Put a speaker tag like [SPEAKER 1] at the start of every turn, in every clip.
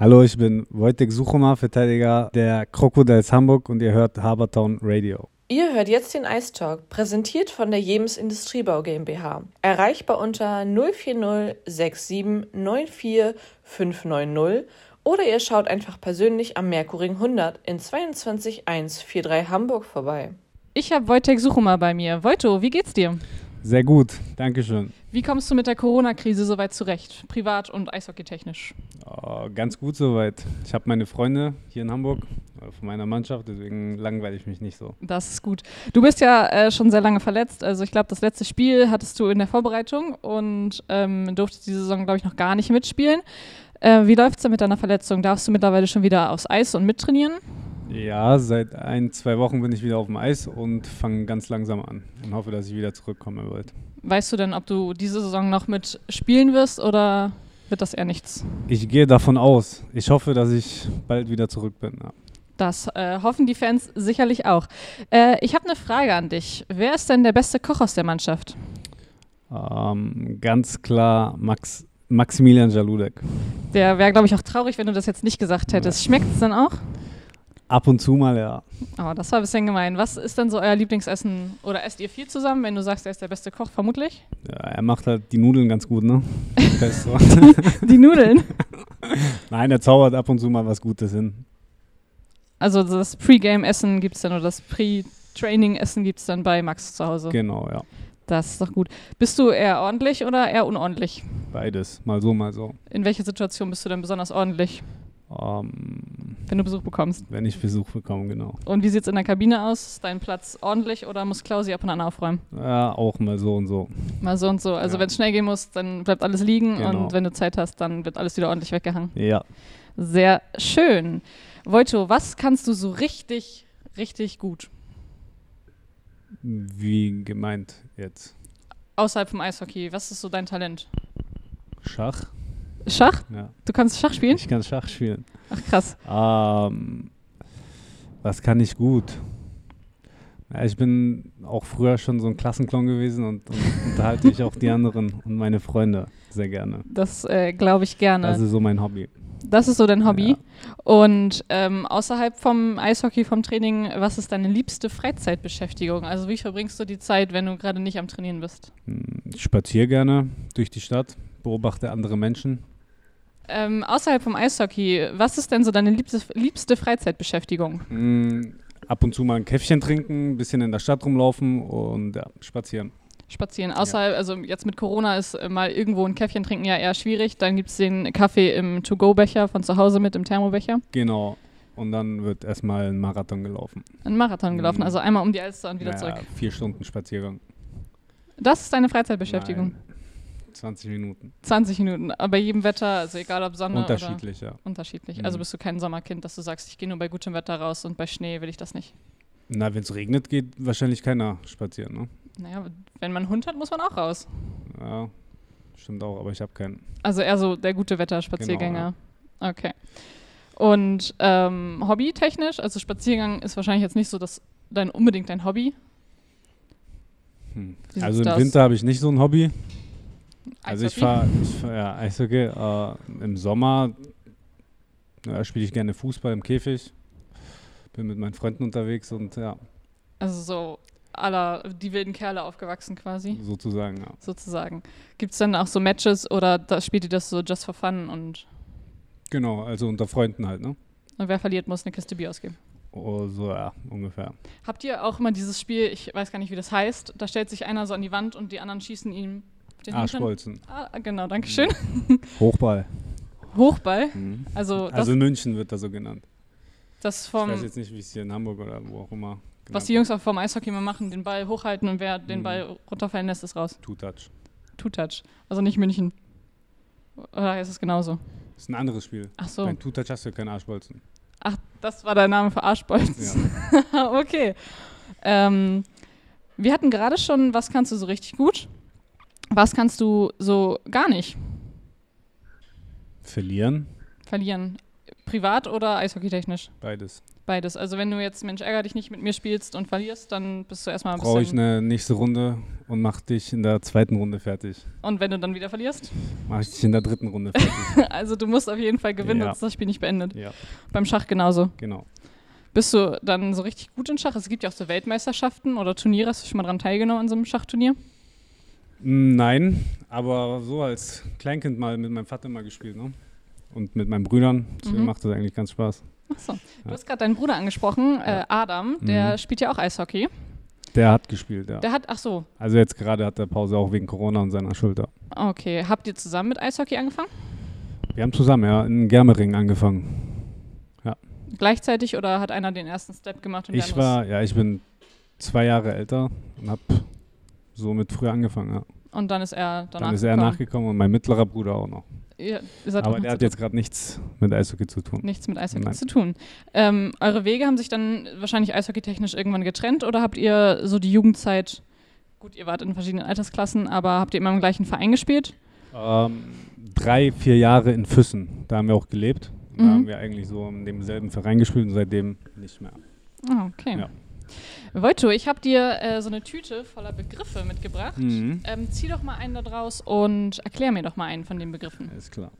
[SPEAKER 1] Hallo, ich bin Wojtek Suchoma, Verteidiger der Crocodiles Hamburg und ihr hört Habertown Radio.
[SPEAKER 2] Ihr hört jetzt den Ice Talk, präsentiert von der Jemes Industriebau GmbH. Erreichbar unter 040 67 94 590 oder ihr schaut einfach persönlich am Merkuring 100 in 22143 Hamburg vorbei.
[SPEAKER 3] Ich habe Wojtek Suchuma bei mir. Wojto, wie geht's dir?
[SPEAKER 1] Sehr gut, Dankeschön.
[SPEAKER 3] Wie kommst du mit der Corona-Krise soweit zurecht, privat und eishockeytechnisch?
[SPEAKER 1] Oh, ganz gut soweit. Ich habe meine Freunde hier in Hamburg von meiner Mannschaft, deswegen langweile ich mich nicht so.
[SPEAKER 3] Das ist gut. Du bist ja äh, schon sehr lange verletzt. Also ich glaube, das letzte Spiel hattest du in der Vorbereitung und ähm, durftest diese Saison, glaube ich, noch gar nicht mitspielen. Äh, wie läuft es denn mit deiner Verletzung? Darfst du mittlerweile schon wieder aufs Eis und mittrainieren?
[SPEAKER 1] Ja, seit ein, zwei Wochen bin ich wieder auf dem Eis und fange ganz langsam an und hoffe, dass ich wieder zurückkomme bald.
[SPEAKER 3] Weißt du denn, ob du diese Saison noch mit spielen wirst oder wird das eher nichts?
[SPEAKER 1] Ich gehe davon aus. Ich hoffe, dass ich bald wieder zurück bin. Ja.
[SPEAKER 3] Das äh, hoffen die Fans sicherlich auch. Äh, ich habe eine Frage an dich. Wer ist denn der beste Koch aus der Mannschaft?
[SPEAKER 1] Ähm, ganz klar Max, Maximilian Jaludek.
[SPEAKER 3] Der wäre, glaube ich, auch traurig, wenn du das jetzt nicht gesagt hättest. Schmeckt es dann auch?
[SPEAKER 1] Ab und zu mal, ja.
[SPEAKER 3] Oh, das war ein bisschen gemein. Was ist denn so euer Lieblingsessen? Oder esst ihr viel zusammen, wenn du sagst, er ist der beste Koch, vermutlich?
[SPEAKER 1] ja er macht halt die Nudeln ganz gut, ne?
[SPEAKER 3] die Nudeln?
[SPEAKER 1] Nein, er zaubert ab und zu mal was Gutes hin.
[SPEAKER 3] Also das Pre-Game-Essen gibt es dann oder das Pre-Training-Essen gibt es dann bei Max zu Hause?
[SPEAKER 1] Genau, ja.
[SPEAKER 3] Das ist doch gut. Bist du eher ordentlich oder eher unordentlich?
[SPEAKER 1] Beides, mal so, mal so.
[SPEAKER 3] In welcher Situation bist du denn besonders ordentlich?
[SPEAKER 1] Ähm,
[SPEAKER 3] wenn du Besuch bekommst.
[SPEAKER 1] Wenn ich Besuch bekomme, genau.
[SPEAKER 3] Und wie sieht es in der Kabine aus? Ist dein Platz ordentlich oder muss Klausi ab und an aufräumen?
[SPEAKER 1] Ja, auch mal so und so.
[SPEAKER 3] Mal so und so. Also ja. wenn es schnell gehen muss, dann bleibt alles liegen
[SPEAKER 1] genau.
[SPEAKER 3] und wenn du Zeit hast, dann wird alles wieder ordentlich weggehangen.
[SPEAKER 1] Ja.
[SPEAKER 3] Sehr schön. Voito, was kannst du so richtig, richtig gut?
[SPEAKER 1] Wie gemeint jetzt?
[SPEAKER 3] Außerhalb vom Eishockey, was ist so dein Talent?
[SPEAKER 1] Schach.
[SPEAKER 3] Schach?
[SPEAKER 1] Ja.
[SPEAKER 3] Du kannst Schach spielen?
[SPEAKER 1] Ich kann Schach spielen.
[SPEAKER 3] Ach krass.
[SPEAKER 1] Ähm, was kann ich gut? Ja, ich bin auch früher schon so ein Klassenclown gewesen und, und unterhalte ich auch die anderen und meine Freunde sehr gerne.
[SPEAKER 3] Das äh, glaube ich gerne.
[SPEAKER 1] Das ist so mein Hobby.
[SPEAKER 3] Das ist so dein Hobby. Ja. Und ähm, außerhalb vom Eishockey, vom Training, was ist deine liebste Freizeitbeschäftigung? Also wie verbringst du die Zeit, wenn du gerade nicht am Trainieren bist?
[SPEAKER 1] Hm, ich spaziere gerne durch die Stadt, beobachte andere Menschen.
[SPEAKER 3] Ähm, außerhalb vom Eishockey, was ist denn so deine liebste, liebste Freizeitbeschäftigung?
[SPEAKER 1] Mm, ab und zu mal ein Käffchen trinken, ein bisschen in der Stadt rumlaufen und ja, spazieren.
[SPEAKER 3] Spazieren. Außerhalb, ja. also jetzt mit Corona ist mal irgendwo ein Käffchen trinken ja eher schwierig. Dann gibt es den Kaffee im To-Go-Becher von zu Hause mit im Thermobecher.
[SPEAKER 1] Genau. Und dann wird erstmal ein Marathon gelaufen.
[SPEAKER 3] Ein Marathon gelaufen, mhm. also einmal um die Alster und wieder
[SPEAKER 1] naja,
[SPEAKER 3] zurück.
[SPEAKER 1] Vier Stunden Spaziergang.
[SPEAKER 3] Das ist deine Freizeitbeschäftigung?
[SPEAKER 1] Nein. 20 Minuten.
[SPEAKER 3] 20 Minuten, bei jedem Wetter, also egal ob Sonne
[SPEAKER 1] Unterschiedlich,
[SPEAKER 3] oder
[SPEAKER 1] ja.
[SPEAKER 3] Unterschiedlich. Also mhm. bist du kein Sommerkind, dass du sagst, ich gehe nur bei gutem Wetter raus und bei Schnee will ich das nicht.
[SPEAKER 1] Na, wenn es regnet, geht wahrscheinlich keiner spazieren, ne?
[SPEAKER 3] Naja, wenn man einen Hund hat, muss man auch raus.
[SPEAKER 1] Ja, stimmt auch, aber ich habe keinen.
[SPEAKER 3] Also eher so der gute Wetter-Spaziergänger. Genau, ja. Okay. Und ähm, hobbytechnisch, also Spaziergang ist wahrscheinlich jetzt nicht so das dein unbedingt dein Hobby.
[SPEAKER 1] Hm. Also im Winter habe ich nicht so ein Hobby. Also ich fahre, fahr, ja, Eishockey. Äh, Im Sommer ja, spiele ich gerne Fußball im Käfig. Bin mit meinen Freunden unterwegs und ja.
[SPEAKER 3] Also so aller die wilden Kerle aufgewachsen quasi.
[SPEAKER 1] Sozusagen, ja.
[SPEAKER 3] Sozusagen. Gibt es dann auch so Matches oder da spielt ihr das so just for fun und
[SPEAKER 1] Genau, also unter Freunden halt, ne?
[SPEAKER 3] Und wer verliert, muss eine Kiste Bier ausgeben.
[SPEAKER 1] Oh, so, ja, ungefähr.
[SPEAKER 3] Habt ihr auch immer dieses Spiel, ich weiß gar nicht, wie das heißt, da stellt sich einer so an die Wand und die anderen schießen ihm
[SPEAKER 1] den Arschbolzen.
[SPEAKER 3] Ah, genau, danke schön.
[SPEAKER 1] Hochball.
[SPEAKER 3] Hochball?
[SPEAKER 1] Mhm.
[SPEAKER 3] Also,
[SPEAKER 1] also in München wird das so genannt.
[SPEAKER 3] Das vom
[SPEAKER 1] ich weiß jetzt nicht, wie es hier in Hamburg oder wo auch immer.
[SPEAKER 3] Was die Jungs auch vom Eishockey immer machen, den Ball hochhalten und wer den mhm. Ball runterfallen lässt, ist raus.
[SPEAKER 1] Two-Touch.
[SPEAKER 3] Two-Touch. Also nicht München. Oder ist es genauso?
[SPEAKER 1] Das ist ein anderes Spiel.
[SPEAKER 3] Ach so.
[SPEAKER 1] Beim Two-Touch hast du keinen Arschbolzen.
[SPEAKER 3] Ach, das war der Name für Arschbolzen. Ja. okay. Ähm, wir hatten gerade schon, was kannst du so richtig gut? Was kannst du so gar nicht?
[SPEAKER 1] Verlieren.
[SPEAKER 3] Verlieren. Privat oder eishockeytechnisch?
[SPEAKER 1] Beides.
[SPEAKER 3] Beides. Also wenn du jetzt Mensch ärger dich nicht mit mir spielst und verlierst, dann bist du erstmal
[SPEAKER 1] ein Brauche ich eine nächste Runde und mach dich in der zweiten Runde fertig.
[SPEAKER 3] Und wenn du dann wieder verlierst?
[SPEAKER 1] Mach ich dich in der dritten Runde fertig.
[SPEAKER 3] also du musst auf jeden Fall gewinnen, ja. sonst ist das Spiel nicht beendet.
[SPEAKER 1] Ja.
[SPEAKER 3] Beim Schach genauso.
[SPEAKER 1] Genau.
[SPEAKER 3] Bist du dann so richtig gut in Schach? Es gibt ja auch so Weltmeisterschaften oder Turniere. Hast du schon mal daran teilgenommen an so einem Schachturnier?
[SPEAKER 1] Nein, aber so als Kleinkind mal mit meinem Vater mal gespielt, ne? Und mit meinen Brüdern. Deswegen mhm. macht das eigentlich ganz Spaß.
[SPEAKER 3] Achso. Du ja. hast gerade deinen Bruder angesprochen, äh, Adam, der mhm. spielt ja auch Eishockey.
[SPEAKER 1] Der hat gespielt, ja.
[SPEAKER 3] Der hat, ach so.
[SPEAKER 1] Also jetzt gerade hat er Pause auch wegen Corona und seiner Schulter.
[SPEAKER 3] Okay. Habt ihr zusammen mit Eishockey angefangen?
[SPEAKER 1] Wir haben zusammen, ja, in Germering angefangen. Ja.
[SPEAKER 3] Gleichzeitig oder hat einer den ersten Step gemacht?
[SPEAKER 1] Und ich war, ja, ich bin zwei Jahre älter und habe somit früher angefangen, ja.
[SPEAKER 3] Und dann ist er danach
[SPEAKER 1] Dann ist er gekommen. nachgekommen und mein mittlerer Bruder auch noch.
[SPEAKER 3] Ihr,
[SPEAKER 1] Aber der hat jetzt gerade nichts mit Eishockey zu tun.
[SPEAKER 3] Nichts mit Eishockey Nein. zu tun. Ähm, eure Wege haben sich dann wahrscheinlich eishockeytechnisch irgendwann getrennt oder habt ihr so die Jugendzeit, gut, ihr wart in verschiedenen Altersklassen, aber habt ihr immer im gleichen Verein gespielt?
[SPEAKER 1] Ähm, drei, vier Jahre in Füssen. Da haben wir auch gelebt. Da mhm. haben wir eigentlich so in demselben Verein gespielt und seitdem nicht mehr.
[SPEAKER 3] Ah, okay. Ja. Wojto, ich habe dir äh, so eine Tüte voller Begriffe mitgebracht. Mhm. Ähm, zieh doch mal einen da draus und erklär mir doch mal einen von den Begriffen.
[SPEAKER 1] Ist klar.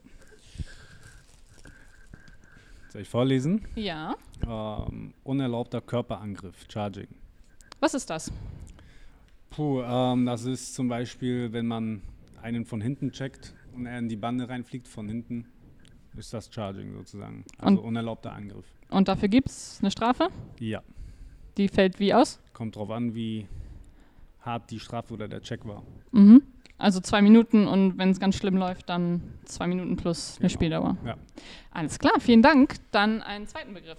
[SPEAKER 1] Soll ich vorlesen?
[SPEAKER 3] Ja.
[SPEAKER 1] Ähm, unerlaubter Körperangriff, Charging.
[SPEAKER 3] Was ist das?
[SPEAKER 1] Puh, ähm, das ist zum Beispiel, wenn man einen von hinten checkt und er in die Bande reinfliegt von hinten, ist das Charging sozusagen. Also und, unerlaubter Angriff.
[SPEAKER 3] Und dafür gibt es eine Strafe?
[SPEAKER 1] Ja.
[SPEAKER 3] Die fällt wie aus?
[SPEAKER 1] Kommt drauf an, wie hart die Strafe oder der Check war.
[SPEAKER 3] Mhm. Also zwei Minuten und wenn es ganz schlimm läuft, dann zwei Minuten plus eine genau. Spieldauer.
[SPEAKER 1] Ja.
[SPEAKER 3] Alles klar, vielen Dank. Dann einen zweiten Begriff.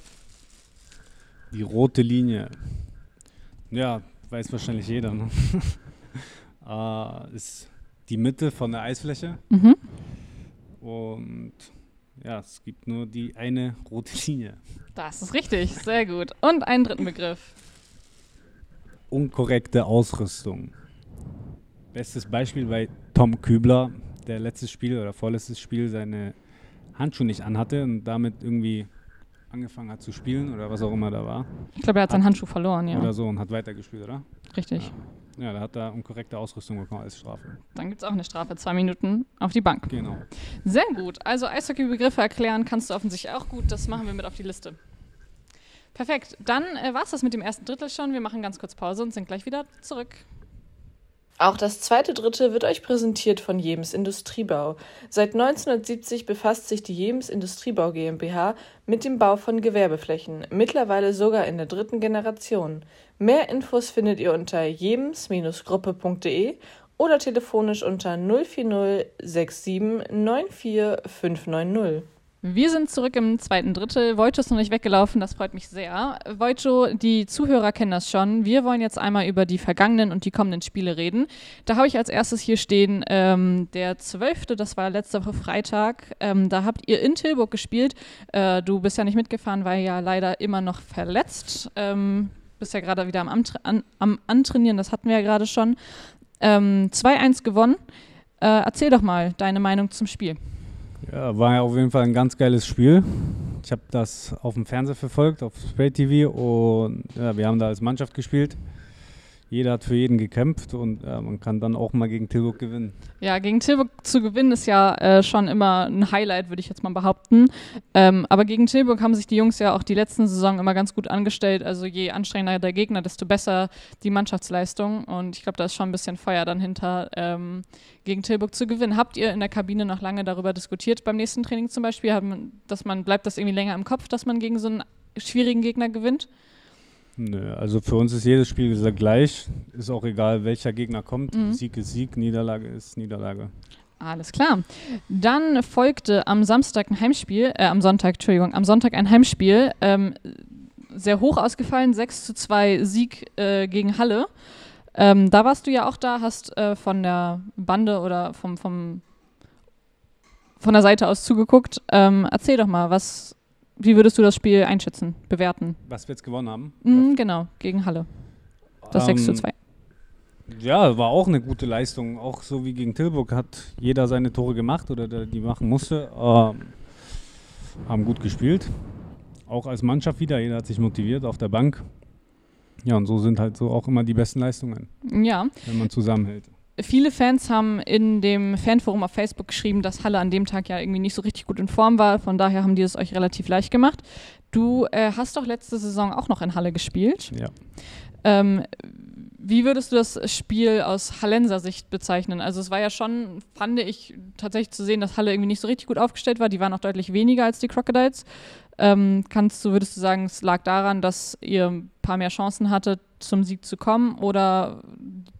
[SPEAKER 1] Die rote Linie. Ja, weiß wahrscheinlich jeder. Ne? äh, ist die Mitte von der Eisfläche.
[SPEAKER 3] Mhm.
[SPEAKER 1] Und ja, es gibt nur die eine rote Linie.
[SPEAKER 3] Das ist richtig, sehr gut. Und einen dritten Begriff.
[SPEAKER 1] Unkorrekte Ausrüstung. Bestes Beispiel bei Tom Kübler, der letztes Spiel oder vorletztes Spiel seine Handschuhe nicht anhatte und damit irgendwie angefangen hat zu spielen oder was auch immer da war.
[SPEAKER 3] Ich glaube, er hat, hat seinen Handschuh verloren, ja.
[SPEAKER 1] Oder so und hat weitergespielt, oder?
[SPEAKER 3] Richtig.
[SPEAKER 1] Ja. Ja, da hat er unkorrekte Ausrüstung bekommen als Strafe.
[SPEAKER 3] Dann gibt es auch eine Strafe, zwei Minuten auf die Bank.
[SPEAKER 1] Genau.
[SPEAKER 3] Sehr gut. Also Eishockey-Begriffe erklären kannst du offensichtlich auch gut. Das machen wir mit auf die Liste. Perfekt. Dann äh, war es das mit dem ersten Drittel schon. Wir machen ganz kurz Pause und sind gleich wieder zurück.
[SPEAKER 2] Auch das zweite Drittel wird euch präsentiert von Jems Industriebau. Seit 1970 befasst sich die Jems Industriebau GmbH mit dem Bau von Gewerbeflächen, mittlerweile sogar in der dritten Generation. Mehr Infos findet ihr unter jems-gruppe.de oder telefonisch unter 040 67 94 590.
[SPEAKER 3] Wir sind zurück im zweiten Drittel. Wojto ist noch nicht weggelaufen, das freut mich sehr. Wojto, die Zuhörer kennen das schon. Wir wollen jetzt einmal über die vergangenen und die kommenden Spiele reden. Da habe ich als erstes hier stehen, ähm, der 12., das war letzte Woche Freitag. Ähm, da habt ihr in Tilburg gespielt. Äh, du bist ja nicht mitgefahren, weil ja leider immer noch verletzt. Ähm, bist ja gerade wieder am, Antra an, am Antrainieren, das hatten wir ja gerade schon. Ähm, 2-1 gewonnen. Äh, erzähl doch mal deine Meinung zum Spiel.
[SPEAKER 1] Ja, war ja auf jeden Fall ein ganz geiles Spiel. Ich habe das auf dem Fernseher verfolgt, auf Spray TV und ja, wir haben da als Mannschaft gespielt jeder hat für jeden gekämpft und äh, man kann dann auch mal gegen Tilburg gewinnen.
[SPEAKER 3] Ja, gegen Tilburg zu gewinnen ist ja äh, schon immer ein Highlight, würde ich jetzt mal behaupten. Ähm, aber gegen Tilburg haben sich die Jungs ja auch die letzten Saison immer ganz gut angestellt. Also je anstrengender der Gegner, desto besser die Mannschaftsleistung. Und ich glaube, da ist schon ein bisschen Feuer dann hinter, ähm, gegen Tilburg zu gewinnen. Habt ihr in der Kabine noch lange darüber diskutiert, beim nächsten Training zum Beispiel, haben, dass man, bleibt das irgendwie länger im Kopf, dass man gegen so einen schwierigen Gegner gewinnt?
[SPEAKER 1] Nö, also für uns ist jedes Spiel gleich. Ist auch egal, welcher Gegner kommt. Mhm. Sieg ist Sieg, Niederlage ist Niederlage.
[SPEAKER 3] Alles klar. Dann folgte am Samstag ein Heimspiel, äh, am Sonntag, Entschuldigung, am Sonntag ein Heimspiel. Ähm, sehr hoch ausgefallen, 6 zu 2 Sieg äh, gegen Halle. Ähm, da warst du ja auch da, hast äh, von der Bande oder vom, vom, von der Seite aus zugeguckt. Ähm, erzähl doch mal, was wie würdest du das Spiel einschätzen, bewerten?
[SPEAKER 1] Was wir jetzt gewonnen haben?
[SPEAKER 3] Mhm, genau, gegen Halle. Das ähm, 6 zu 2.
[SPEAKER 1] Ja, war auch eine gute Leistung. Auch so wie gegen Tilburg hat jeder seine Tore gemacht oder die machen musste. Ähm, haben gut gespielt. auch als Mannschaft wieder. Jeder hat sich motiviert auf der Bank. Ja, und so sind halt so auch immer die besten Leistungen.
[SPEAKER 3] Ja.
[SPEAKER 1] Wenn man zusammenhält.
[SPEAKER 3] Viele Fans haben in dem Fanforum auf Facebook geschrieben, dass Halle an dem Tag ja irgendwie nicht so richtig gut in Form war. Von daher haben die es euch relativ leicht gemacht. Du äh, hast doch letzte Saison auch noch in Halle gespielt.
[SPEAKER 1] Ja.
[SPEAKER 3] Ähm, wie würdest du das Spiel aus Hallenser Sicht bezeichnen? Also es war ja schon, fand ich, tatsächlich zu sehen, dass Halle irgendwie nicht so richtig gut aufgestellt war. Die waren auch deutlich weniger als die Crocodiles. Ähm, kannst du, würdest du sagen, es lag daran, dass ihr ein paar mehr Chancen hattet, zum Sieg zu kommen? Oder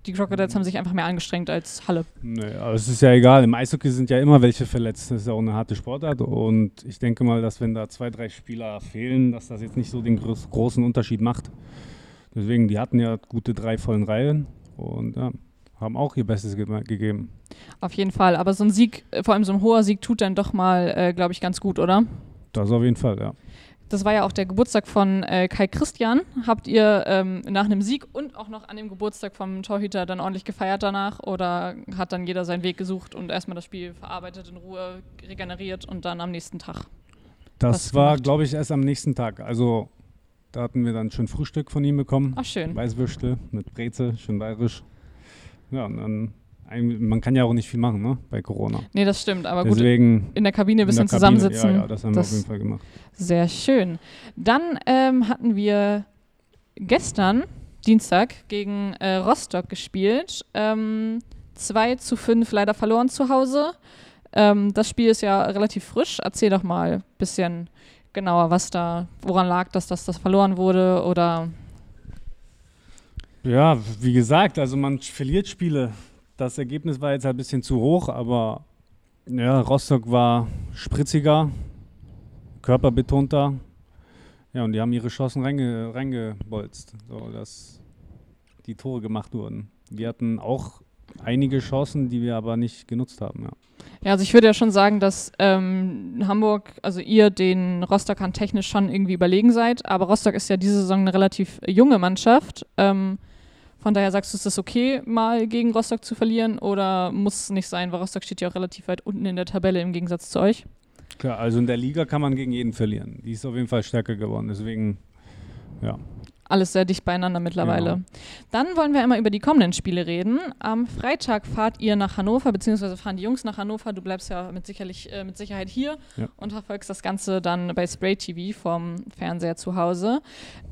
[SPEAKER 3] die Crocodiles haben sich einfach mehr angestrengt als Halle?
[SPEAKER 1] Nee, aber es ist ja egal. Im Eishockey sind ja immer welche verletzt. Das ist ja auch eine harte Sportart. Und ich denke mal, dass wenn da zwei, drei Spieler fehlen, dass das jetzt nicht so den großen Unterschied macht. Deswegen, die hatten ja gute drei vollen Reihen und ja, haben auch ihr Bestes ge gegeben.
[SPEAKER 3] Auf jeden Fall. Aber so ein Sieg, äh, vor allem so ein hoher Sieg, tut dann doch mal, äh, glaube ich, ganz gut, oder?
[SPEAKER 1] Das auf jeden Fall, ja.
[SPEAKER 3] Das war ja auch der Geburtstag von äh, Kai Christian. Habt ihr ähm, nach einem Sieg und auch noch an dem Geburtstag vom Torhüter dann ordentlich gefeiert danach? Oder hat dann jeder seinen Weg gesucht und erstmal das Spiel verarbeitet, in Ruhe regeneriert und dann am nächsten Tag?
[SPEAKER 1] Das war, glaube ich, erst am nächsten Tag. Also da hatten wir dann schön Frühstück von ihm bekommen.
[SPEAKER 3] Ach, schön.
[SPEAKER 1] Weißwürstel mit Breze, schön bayerisch. Ja, und dann, man kann ja auch nicht viel machen, ne, bei Corona.
[SPEAKER 3] Nee, das stimmt, aber Deswegen gut, in der Kabine ein bisschen zusammensitzen.
[SPEAKER 1] Ja, ja, das haben das wir auf jeden Fall gemacht.
[SPEAKER 3] Sehr schön. Dann ähm, hatten wir gestern, Dienstag, gegen äh, Rostock gespielt. Ähm, 2 zu 5 leider verloren zu Hause. Ähm, das Spiel ist ja relativ frisch. Erzähl doch mal ein bisschen genauer, was da, woran lag, dass das, das verloren wurde oder?
[SPEAKER 1] Ja, wie gesagt, also man verliert Spiele. Das Ergebnis war jetzt ein bisschen zu hoch, aber ja, Rostock war spritziger, körperbetonter. Ja, und die haben ihre Chancen reinge, reingebolzt, so dass die Tore gemacht wurden. Wir hatten auch einige Chancen, die wir aber nicht genutzt haben, ja.
[SPEAKER 3] Ja, also ich würde ja schon sagen, dass ähm, Hamburg, also ihr den Rostockern technisch schon irgendwie überlegen seid, aber Rostock ist ja diese Saison eine relativ junge Mannschaft. Ähm, von daher sagst du, ist das okay, mal gegen Rostock zu verlieren oder muss es nicht sein, weil Rostock steht ja auch relativ weit unten in der Tabelle im Gegensatz zu euch?
[SPEAKER 1] Klar, also in der Liga kann man gegen jeden verlieren. Die ist auf jeden Fall stärker geworden, deswegen, ja
[SPEAKER 3] alles sehr dicht beieinander mittlerweile. Genau. Dann wollen wir einmal über die kommenden Spiele reden. Am Freitag fahrt ihr nach Hannover, beziehungsweise fahren die Jungs nach Hannover. Du bleibst ja mit, sicherlich, äh, mit Sicherheit hier ja. und verfolgst das Ganze dann bei Spray TV vom Fernseher zu Hause.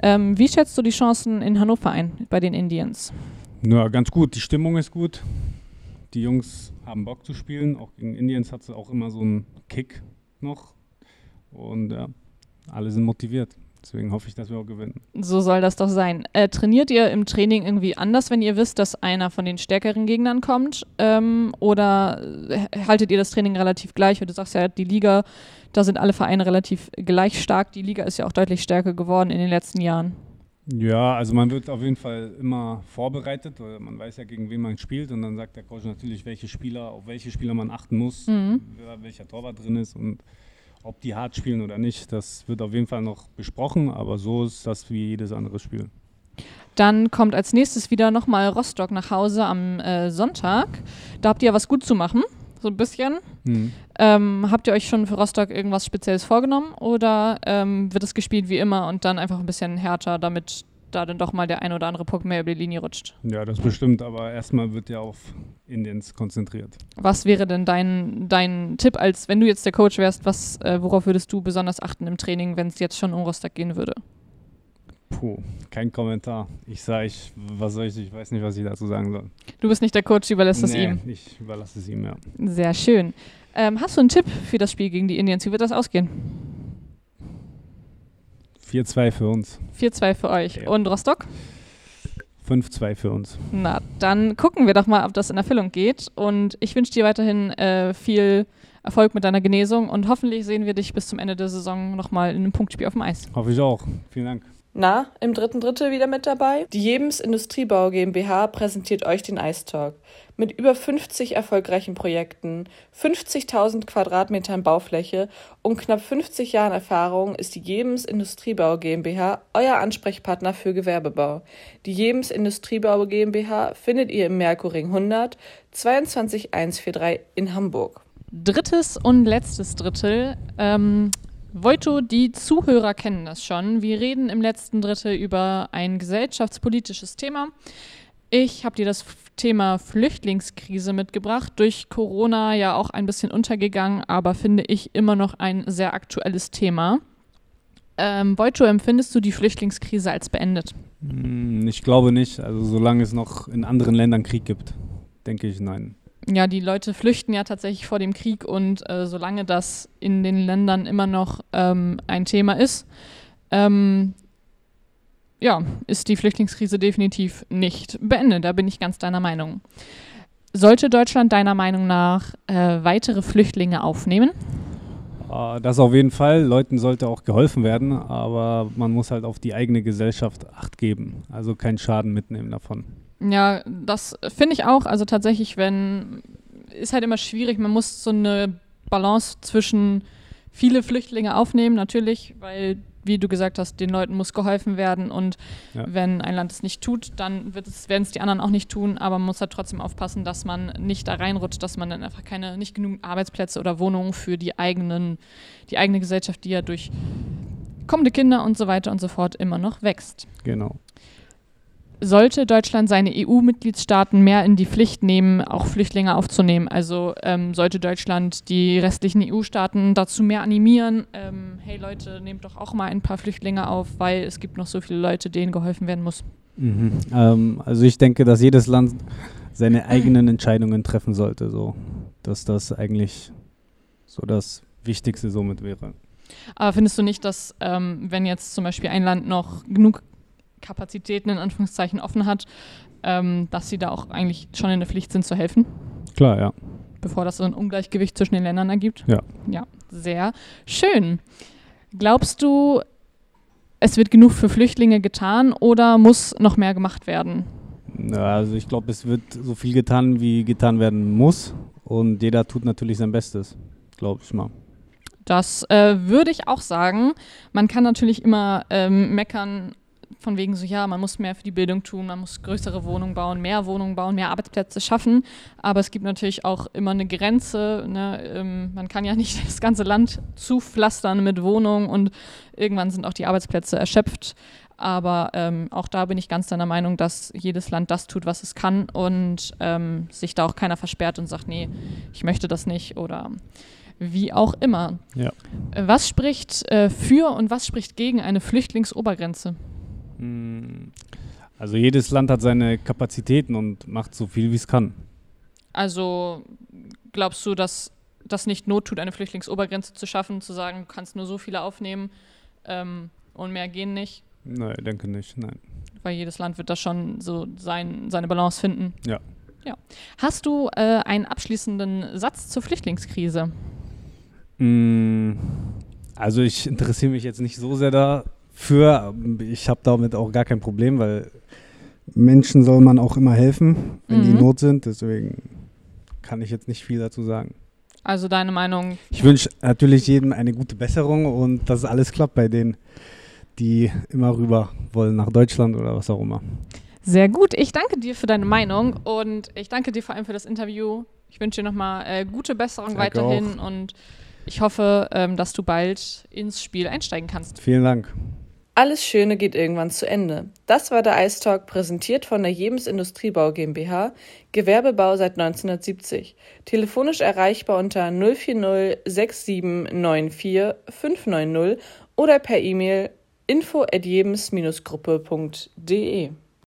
[SPEAKER 3] Ähm, wie schätzt du die Chancen in Hannover ein bei den Indians?
[SPEAKER 1] Ja, ganz gut. Die Stimmung ist gut. Die Jungs haben Bock zu spielen. Auch gegen Indians hat es auch immer so einen Kick noch. Und ja, alle sind motiviert. Deswegen hoffe ich, dass wir auch gewinnen.
[SPEAKER 3] So soll das doch sein. Äh, trainiert ihr im Training irgendwie anders, wenn ihr wisst, dass einer von den stärkeren Gegnern kommt? Ähm, oder haltet ihr das Training relativ gleich? Und du sagst ja, die Liga, da sind alle Vereine relativ gleich stark. Die Liga ist ja auch deutlich stärker geworden in den letzten Jahren.
[SPEAKER 1] Ja, also man wird auf jeden Fall immer vorbereitet, weil man weiß ja, gegen wen man spielt und dann sagt der Coach natürlich, welche Spieler, auf welche Spieler man achten muss, mhm. welcher Torwart drin ist und ob die hart spielen oder nicht, das wird auf jeden Fall noch besprochen, aber so ist das wie jedes andere Spiel.
[SPEAKER 3] Dann kommt als nächstes wieder nochmal Rostock nach Hause am äh, Sonntag. Da habt ihr ja was gut zu machen, so ein bisschen. Mhm. Ähm, habt ihr euch schon für Rostock irgendwas Spezielles vorgenommen oder ähm, wird es gespielt wie immer und dann einfach ein bisschen härter, damit da dann doch mal der ein oder andere Puck mehr über die Linie rutscht.
[SPEAKER 1] Ja, das bestimmt, aber erstmal wird ja auf Indiens konzentriert.
[SPEAKER 3] Was wäre denn dein, dein Tipp, als wenn du jetzt der Coach wärst, was, äh, worauf würdest du besonders achten im Training, wenn es jetzt schon um Rostock gehen würde?
[SPEAKER 1] Puh, kein Kommentar. Ich sage, ich, was soll ich, ich weiß nicht, was ich dazu sagen soll.
[SPEAKER 3] Du bist nicht der Coach, überlässt es ihm.
[SPEAKER 1] Ich überlasse es ihm, ja.
[SPEAKER 3] Sehr schön. Ähm, hast du einen Tipp für das Spiel gegen die Indians? Wie wird das ausgehen?
[SPEAKER 1] 4-2 für uns.
[SPEAKER 3] 4-2 für euch. Ja. Und Rostock?
[SPEAKER 1] 5-2 für uns.
[SPEAKER 3] Na, dann gucken wir doch mal, ob das in Erfüllung geht. Und ich wünsche dir weiterhin äh, viel Erfolg mit deiner Genesung und hoffentlich sehen wir dich bis zum Ende der Saison nochmal in einem Punktspiel auf dem Eis.
[SPEAKER 1] Hoffe ich auch. Vielen Dank.
[SPEAKER 2] Na, im dritten Drittel wieder mit dabei? Die Jebens Industriebau GmbH präsentiert euch den Ice Talk. Mit über 50 erfolgreichen Projekten, 50.000 Quadratmetern Baufläche und knapp 50 Jahren Erfahrung ist die Jebens Industriebau GmbH euer Ansprechpartner für Gewerbebau. Die Jebens Industriebau GmbH findet ihr im Merkuring 100 22143 in Hamburg.
[SPEAKER 3] Drittes und letztes Drittel. Ähm Voito, die Zuhörer kennen das schon. Wir reden im letzten Drittel über ein gesellschaftspolitisches Thema. Ich habe dir das Thema Flüchtlingskrise mitgebracht. Durch Corona ja auch ein bisschen untergegangen, aber finde ich immer noch ein sehr aktuelles Thema. Ähm, Voito, empfindest du die Flüchtlingskrise als beendet?
[SPEAKER 1] Hm, ich glaube nicht. Also solange es noch in anderen Ländern Krieg gibt, denke ich nein
[SPEAKER 3] ja, die Leute flüchten ja tatsächlich vor dem Krieg und äh, solange das in den Ländern immer noch ähm, ein Thema ist, ähm, ja, ist die Flüchtlingskrise definitiv nicht beendet. Da bin ich ganz deiner Meinung. Sollte Deutschland deiner Meinung nach äh, weitere Flüchtlinge aufnehmen?
[SPEAKER 1] Uh, das auf jeden Fall. Leuten sollte auch geholfen werden, aber man muss halt auf die eigene Gesellschaft Acht geben. Also keinen Schaden mitnehmen davon.
[SPEAKER 3] Ja, das finde ich auch. Also tatsächlich, wenn, ist halt immer schwierig. Man muss so eine Balance zwischen viele Flüchtlinge aufnehmen, natürlich, weil, wie du gesagt hast, den Leuten muss geholfen werden und ja. wenn ein Land es nicht tut, dann werden es die anderen auch nicht tun, aber man muss halt trotzdem aufpassen, dass man nicht da reinrutscht, dass man dann einfach keine, nicht genug Arbeitsplätze oder Wohnungen für die eigenen, die eigene Gesellschaft, die ja durch kommende Kinder und so weiter und so fort immer noch wächst.
[SPEAKER 1] Genau
[SPEAKER 3] sollte Deutschland seine EU-Mitgliedstaaten mehr in die Pflicht nehmen, auch Flüchtlinge aufzunehmen. Also ähm, sollte Deutschland die restlichen EU-Staaten dazu mehr animieren, ähm, hey Leute, nehmt doch auch mal ein paar Flüchtlinge auf, weil es gibt noch so viele Leute, denen geholfen werden muss.
[SPEAKER 1] Mhm. Ähm, also ich denke, dass jedes Land seine eigenen Entscheidungen treffen sollte, so dass das eigentlich so das Wichtigste somit wäre.
[SPEAKER 3] Aber findest du nicht, dass ähm, wenn jetzt zum Beispiel ein Land noch genug Kapazitäten in Anführungszeichen offen hat, ähm, dass sie da auch eigentlich schon in der Pflicht sind zu helfen.
[SPEAKER 1] Klar, ja.
[SPEAKER 3] Bevor das so ein Ungleichgewicht zwischen den Ländern ergibt.
[SPEAKER 1] Ja.
[SPEAKER 3] Ja, sehr schön. Glaubst du, es wird genug für Flüchtlinge getan oder muss noch mehr gemacht werden?
[SPEAKER 1] Also ich glaube, es wird so viel getan, wie getan werden muss. Und jeder tut natürlich sein Bestes, glaube ich mal.
[SPEAKER 3] Das äh, würde ich auch sagen. Man kann natürlich immer ähm, meckern von wegen so, ja, man muss mehr für die Bildung tun, man muss größere Wohnungen bauen, mehr Wohnungen bauen, mehr Arbeitsplätze schaffen. Aber es gibt natürlich auch immer eine Grenze. Ne? Ähm, man kann ja nicht das ganze Land zupflastern mit Wohnungen und irgendwann sind auch die Arbeitsplätze erschöpft. Aber ähm, auch da bin ich ganz deiner Meinung, dass jedes Land das tut, was es kann und ähm, sich da auch keiner versperrt und sagt, nee, ich möchte das nicht oder wie auch immer.
[SPEAKER 1] Ja.
[SPEAKER 3] Was spricht äh, für und was spricht gegen eine Flüchtlingsobergrenze?
[SPEAKER 1] Hm. Also jedes Land hat seine Kapazitäten und macht so viel, wie es kann.
[SPEAKER 3] Also glaubst du, dass das nicht Not tut, eine Flüchtlingsobergrenze zu schaffen, zu sagen, du kannst nur so viele aufnehmen ähm, und mehr gehen nicht?
[SPEAKER 1] Nein, denke nicht, nein.
[SPEAKER 3] Weil jedes Land wird da schon so sein, seine Balance finden.
[SPEAKER 1] Ja.
[SPEAKER 3] ja. Hast du äh, einen abschließenden Satz zur Flüchtlingskrise?
[SPEAKER 1] Mm, also ich interessiere mich jetzt nicht so sehr da, für. Ich habe damit auch gar kein Problem, weil Menschen soll man auch immer helfen, wenn mhm. die in Not sind. Deswegen kann ich jetzt nicht viel dazu sagen.
[SPEAKER 3] Also deine Meinung?
[SPEAKER 1] Ich wünsche natürlich jedem eine gute Besserung und dass alles klappt bei denen, die immer rüber wollen nach Deutschland oder was auch immer.
[SPEAKER 3] Sehr gut. Ich danke dir für deine Meinung und ich danke dir vor allem für das Interview. Ich wünsche dir nochmal äh, gute Besserung danke weiterhin auch. und ich hoffe, ähm, dass du bald ins Spiel einsteigen kannst.
[SPEAKER 1] Vielen Dank.
[SPEAKER 2] Alles Schöne geht irgendwann zu Ende. Das war der Ice Talk, präsentiert von der Jebens Industriebau GmbH, Gewerbebau seit 1970. Telefonisch erreichbar unter 040 6794 590 oder per E-Mail info at jebens-gruppe.de.